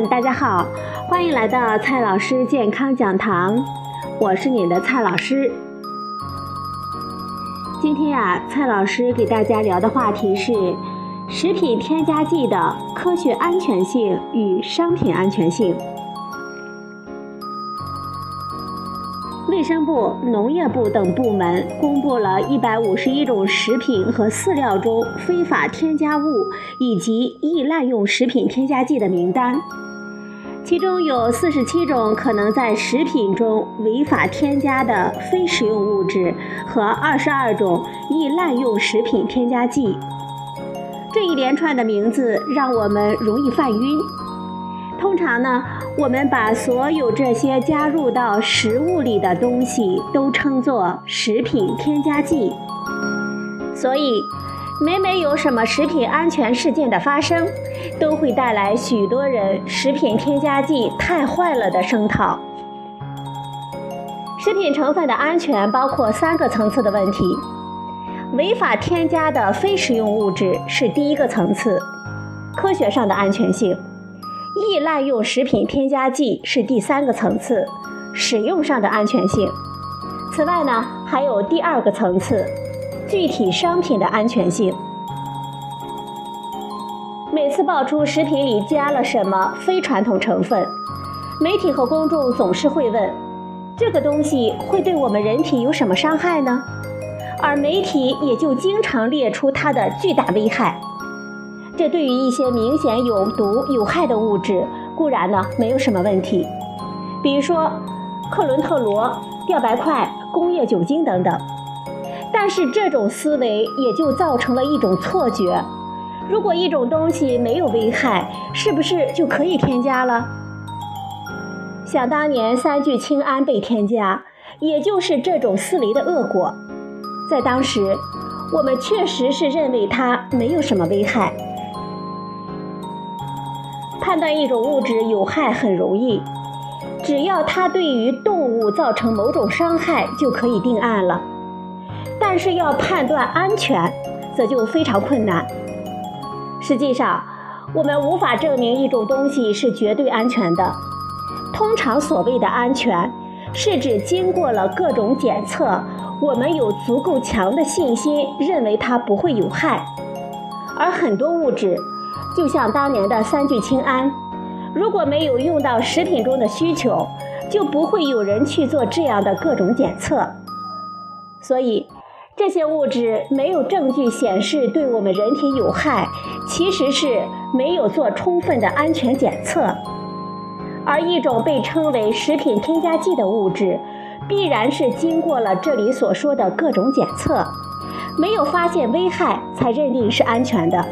大家好，欢迎来到蔡老师健康讲堂，我是你的蔡老师。今天啊，蔡老师给大家聊的话题是食品添加剂的科学安全性与商品安全性。卫生部、农业部等部门公布了一百五十一种食品和饲料中非法添加物以及易滥用食品添加剂的名单，其中有四十七种可能在食品中违法添加的非食用物质和二十二种易滥用食品添加剂。这一连串的名字让我们容易犯晕。通常呢。我们把所有这些加入到食物里的东西都称作食品添加剂，所以每每有什么食品安全事件的发生，都会带来许多人“食品添加剂太坏了”的声讨。食品成分的安全包括三个层次的问题：违法添加的非食用物质是第一个层次，科学上的安全性。易滥用食品添加剂是第三个层次，使用上的安全性。此外呢，还有第二个层次，具体商品的安全性。每次爆出食品里加了什么非传统成分，媒体和公众总是会问：这个东西会对我们人体有什么伤害呢？而媒体也就经常列出它的巨大危害。这对于一些明显有毒有害的物质固然呢没有什么问题，比如说克伦特罗、吊白块、工业酒精等等。但是这种思维也就造成了一种错觉：如果一种东西没有危害，是不是就可以添加了？想当年三聚氰胺被添加，也就是这种思维的恶果。在当时，我们确实是认为它没有什么危害。判断一种物质有害很容易，只要它对于动物造成某种伤害就可以定案了。但是要判断安全，则就非常困难。实际上，我们无法证明一种东西是绝对安全的。通常所谓的安全，是指经过了各种检测，我们有足够强的信心认为它不会有害。而很多物质，就像当年的三聚氰胺，如果没有用到食品中的需求，就不会有人去做这样的各种检测。所以，这些物质没有证据显示对我们人体有害，其实是没有做充分的安全检测。而一种被称为食品添加剂的物质，必然是经过了这里所说的各种检测，没有发现危害才认定是安全的。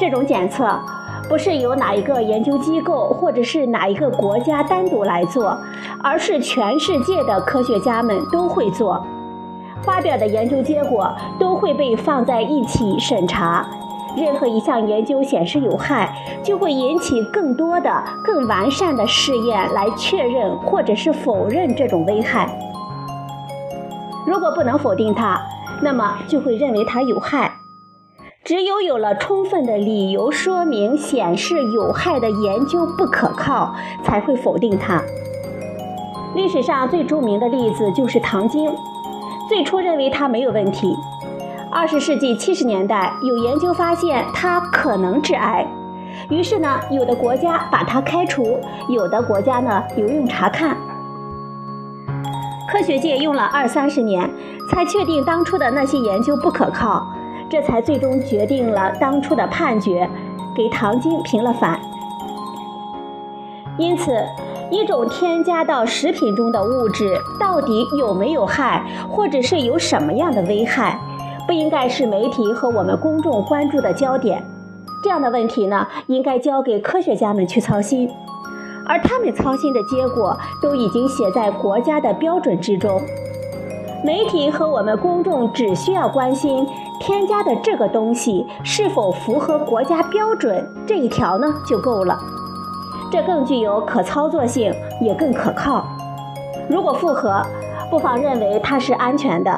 这种检测不是由哪一个研究机构或者是哪一个国家单独来做，而是全世界的科学家们都会做，发表的研究结果都会被放在一起审查。任何一项研究显示有害，就会引起更多的、更完善的试验来确认或者是否认这种危害。如果不能否定它，那么就会认为它有害。只有有了充分的理由说明显示有害的研究不可靠，才会否定它。历史上最著名的例子就是糖精，最初认为它没有问题。二十世纪七十年代，有研究发现它可能致癌，于是呢，有的国家把它开除，有的国家呢留用查看。科学界用了二三十年，才确定当初的那些研究不可靠。这才最终决定了当初的判决，给唐晶平了反。因此，一种添加到食品中的物质到底有没有害，或者是有什么样的危害，不应该是媒体和我们公众关注的焦点。这样的问题呢，应该交给科学家们去操心，而他们操心的结果都已经写在国家的标准之中。媒体和我们公众只需要关心添加的这个东西是否符合国家标准这一条呢就够了，这更具有可操作性，也更可靠。如果符合，不妨认为它是安全的；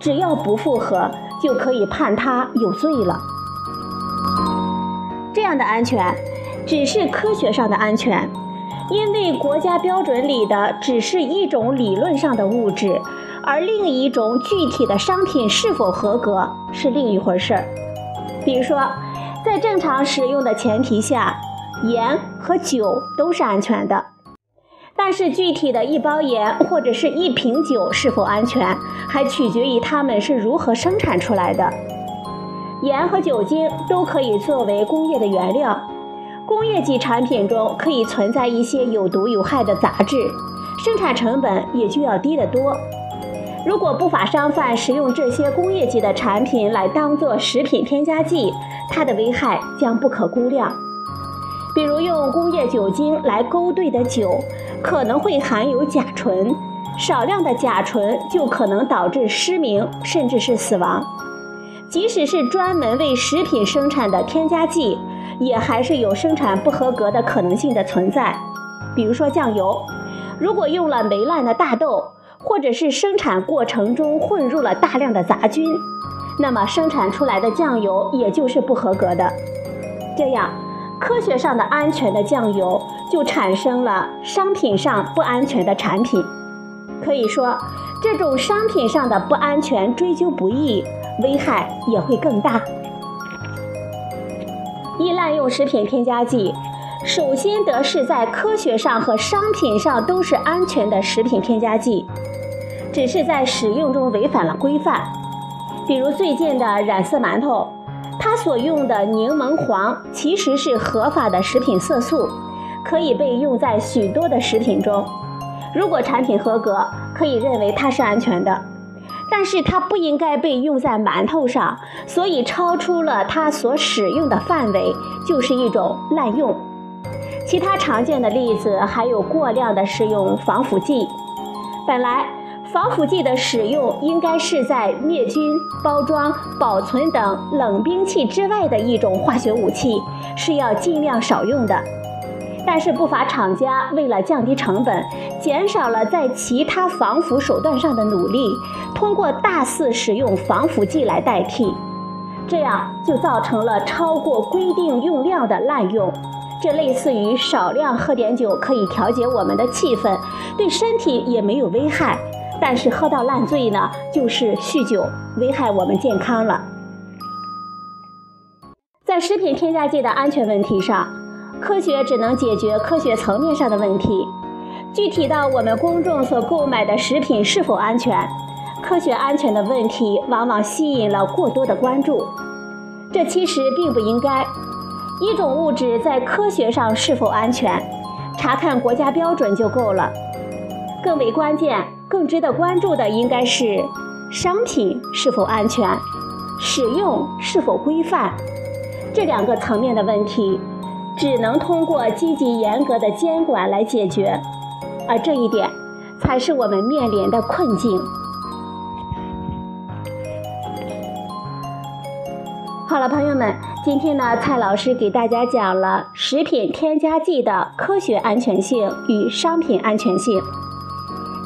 只要不符合，就可以判它有罪了。这样的安全，只是科学上的安全，因为国家标准里的只是一种理论上的物质，而另一种具体的商品是否合格是另一回事儿。比如说，在正常使用的前提下，盐和酒都是安全的。但是具体的一包盐或者是一瓶酒是否安全，还取决于它们是如何生产出来的。盐和酒精都可以作为工业的原料，工业级产品中可以存在一些有毒有害的杂质，生产成本也就要低得多。如果不法商贩使用这些工业级的产品来当做食品添加剂，它的危害将不可估量。比如用工业酒精来勾兑的酒，可能会含有甲醇，少量的甲醇就可能导致失明，甚至是死亡。即使是专门为食品生产的添加剂，也还是有生产不合格的可能性的存在。比如说酱油，如果用了霉烂的大豆，或者是生产过程中混入了大量的杂菌，那么生产出来的酱油也就是不合格的。这样。科学上的安全的酱油，就产生了商品上不安全的产品。可以说，这种商品上的不安全追究不易，危害也会更大。一滥用食品添加剂，首先得是在科学上和商品上都是安全的食品添加剂，只是在使用中违反了规范。比如最近的染色馒头。它所用的柠檬黄其实是合法的食品色素，可以被用在许多的食品中。如果产品合格，可以认为它是安全的。但是它不应该被用在馒头上，所以超出了它所使用的范围，就是一种滥用。其他常见的例子还有过量的使用防腐剂，本来。防腐剂的使用应该是在灭菌、包装、保存等冷兵器之外的一种化学武器，是要尽量少用的。但是不法厂家为了降低成本，减少了在其他防腐手段上的努力，通过大肆使用防腐剂来代替，这样就造成了超过规定用量的滥用。这类似于少量喝点酒可以调节我们的气氛，对身体也没有危害。但是喝到烂醉呢，就是酗酒，危害我们健康了。在食品添加剂的安全问题上，科学只能解决科学层面上的问题，具体到我们公众所购买的食品是否安全，科学安全的问题往往吸引了过多的关注。这其实并不应该。一种物质在科学上是否安全，查看国家标准就够了。更为关键。更值得关注的应该是商品是否安全，使用是否规范，这两个层面的问题，只能通过积极严格的监管来解决，而这一点才是我们面临的困境。好了，朋友们，今天呢，蔡老师给大家讲了食品添加剂的科学安全性与商品安全性。